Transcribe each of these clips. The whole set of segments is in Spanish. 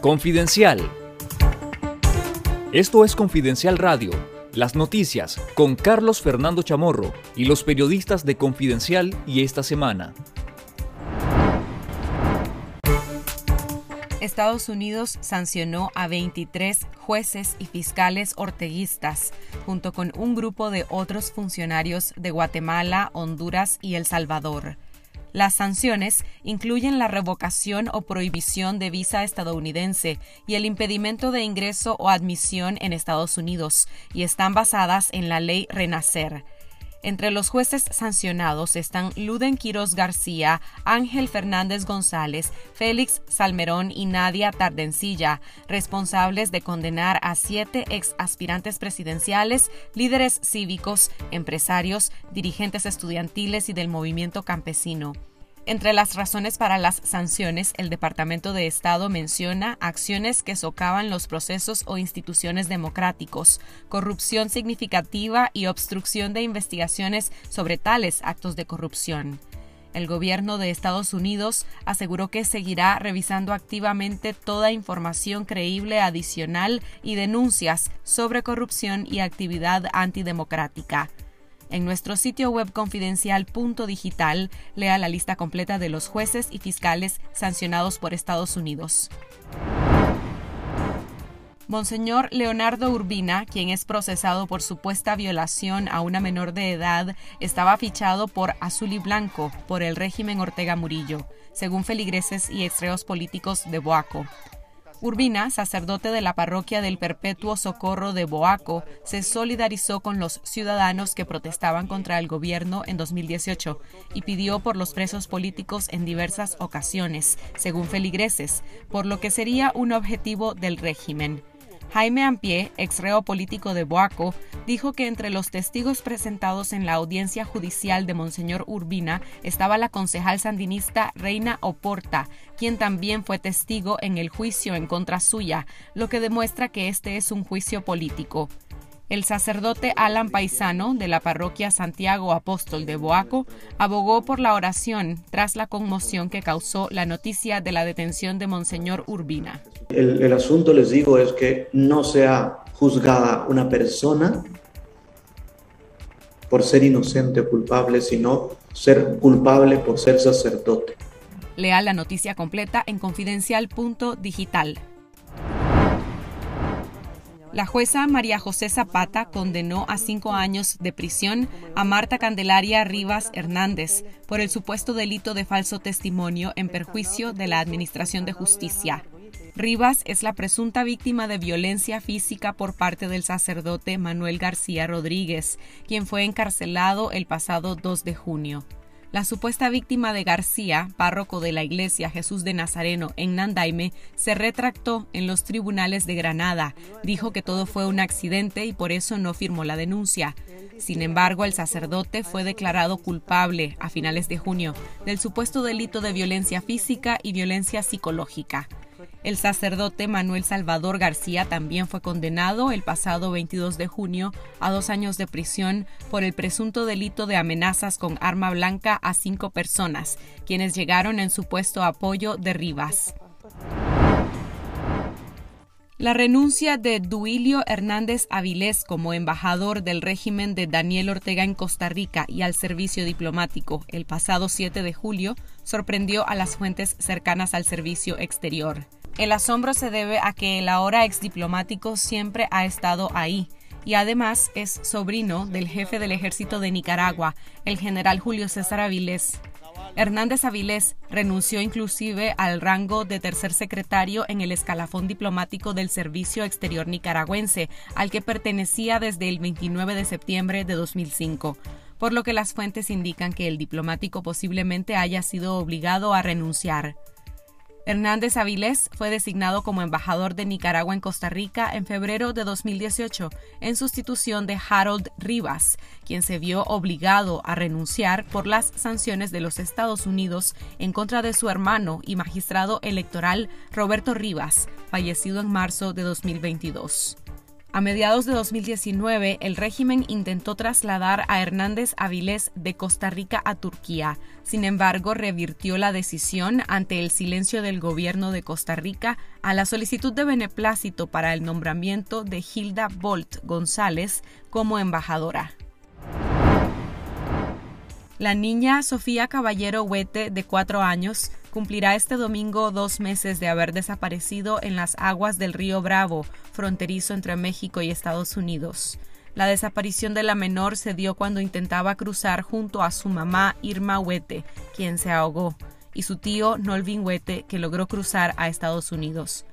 Confidencial. Esto es Confidencial Radio, las noticias con Carlos Fernando Chamorro y los periodistas de Confidencial y esta semana. Estados Unidos sancionó a 23 jueces y fiscales orteguistas, junto con un grupo de otros funcionarios de Guatemala, Honduras y El Salvador. Las sanciones incluyen la revocación o prohibición de visa estadounidense y el impedimento de ingreso o admisión en Estados Unidos y están basadas en la ley Renacer. Entre los jueces sancionados están Luden Quiroz García, Ángel Fernández González, Félix Salmerón y Nadia Tardencilla, responsables de condenar a siete ex aspirantes presidenciales, líderes cívicos, empresarios, dirigentes estudiantiles y del movimiento campesino. Entre las razones para las sanciones, el Departamento de Estado menciona acciones que socavan los procesos o instituciones democráticos, corrupción significativa y obstrucción de investigaciones sobre tales actos de corrupción. El gobierno de Estados Unidos aseguró que seguirá revisando activamente toda información creíble adicional y denuncias sobre corrupción y actividad antidemocrática. En nuestro sitio web confidencial.digital lea la lista completa de los jueces y fiscales sancionados por Estados Unidos. Monseñor Leonardo Urbina, quien es procesado por supuesta violación a una menor de edad, estaba fichado por Azul y Blanco por el régimen Ortega Murillo, según feligreses y extreos políticos de Boaco. Urbina, sacerdote de la parroquia del Perpetuo Socorro de Boaco, se solidarizó con los ciudadanos que protestaban contra el gobierno en 2018 y pidió por los presos políticos en diversas ocasiones, según feligreses, por lo que sería un objetivo del régimen. Jaime Ampie, ex reo político de Boaco, dijo que entre los testigos presentados en la audiencia judicial de Monseñor Urbina estaba la concejal sandinista Reina Oporta, quien también fue testigo en el juicio en contra suya, lo que demuestra que este es un juicio político. El sacerdote Alan Paisano, de la parroquia Santiago Apóstol de Boaco, abogó por la oración tras la conmoción que causó la noticia de la detención de Monseñor Urbina. El, asunto, les digo, es que no sea juzgada una persona por ser inocente o culpable, sino ser culpable por ser sacerdote. Lea la noticia completa en confidencial.digital. La jueza María José Zapata condenó a cinco años de prisión a Marta Candelaria Rivas Hernández por el supuesto delito de falso testimonio en perjuicio de la Administración de Justicia. Rivas es la presunta víctima de violencia física por parte del sacerdote Manuel García Rodríguez, quien fue encarcelado el pasado 2 de junio. La supuesta víctima de García, párroco de la iglesia Jesús de Nazareno en Nandaime, se retractó en los tribunales de Granada. Dijo que todo fue un accidente y por eso no firmó la denuncia. Sin embargo, el sacerdote fue declarado culpable a finales de junio del supuesto delito de violencia física y violencia psicológica. El sacerdote Manuel Salvador García también fue condenado el pasado 22 de junio a dos años de prisión por el presunto delito de amenazas con arma blanca a cinco personas, quienes llegaron en supuesto apoyo de Rivas. La renuncia de Duilio Hernández Avilés como embajador del régimen de Daniel Ortega en Costa Rica y al servicio diplomático el pasado 7 de julio sorprendió a las fuentes cercanas al servicio exterior. El asombro se debe a que el ahora ex diplomático siempre ha estado ahí y además es sobrino del jefe del ejército de Nicaragua, el general Julio César Avilés. Hernández Avilés renunció inclusive al rango de tercer secretario en el escalafón diplomático del Servicio Exterior nicaragüense, al que pertenecía desde el 29 de septiembre de 2005, por lo que las fuentes indican que el diplomático posiblemente haya sido obligado a renunciar. Hernández Avilés fue designado como embajador de Nicaragua en Costa Rica en febrero de 2018 en sustitución de Harold Rivas, quien se vio obligado a renunciar por las sanciones de los Estados Unidos en contra de su hermano y magistrado electoral Roberto Rivas, fallecido en marzo de 2022. A mediados de 2019, el régimen intentó trasladar a Hernández Avilés de Costa Rica a Turquía. Sin embargo, revirtió la decisión ante el silencio del gobierno de Costa Rica a la solicitud de beneplácito para el nombramiento de Hilda Bolt González como embajadora. La niña Sofía Caballero Huete, de cuatro años, cumplirá este domingo dos meses de haber desaparecido en las aguas del río Bravo, fronterizo entre México y Estados Unidos. La desaparición de la menor se dio cuando intentaba cruzar junto a su mamá Irma Huete, quien se ahogó, y su tío Nolvin Huete, que logró cruzar a Estados Unidos.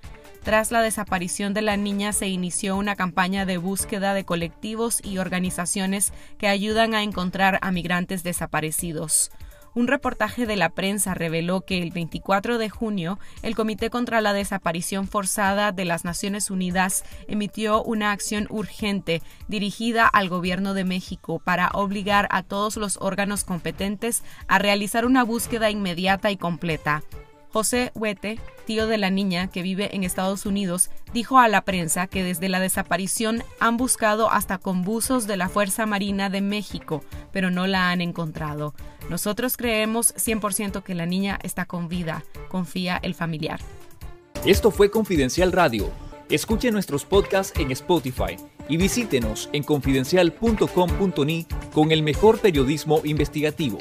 Tras la desaparición de la niña se inició una campaña de búsqueda de colectivos y organizaciones que ayudan a encontrar a migrantes desaparecidos. Un reportaje de la prensa reveló que el 24 de junio el Comité contra la Desaparición Forzada de las Naciones Unidas emitió una acción urgente dirigida al Gobierno de México para obligar a todos los órganos competentes a realizar una búsqueda inmediata y completa. José Huete, tío de la niña que vive en Estados Unidos, dijo a la prensa que desde la desaparición han buscado hasta con buzos de la Fuerza Marina de México, pero no la han encontrado. Nosotros creemos 100% que la niña está con vida, confía el familiar. Esto fue Confidencial Radio. Escuche nuestros podcasts en Spotify y visítenos en confidencial.com.ni con el mejor periodismo investigativo.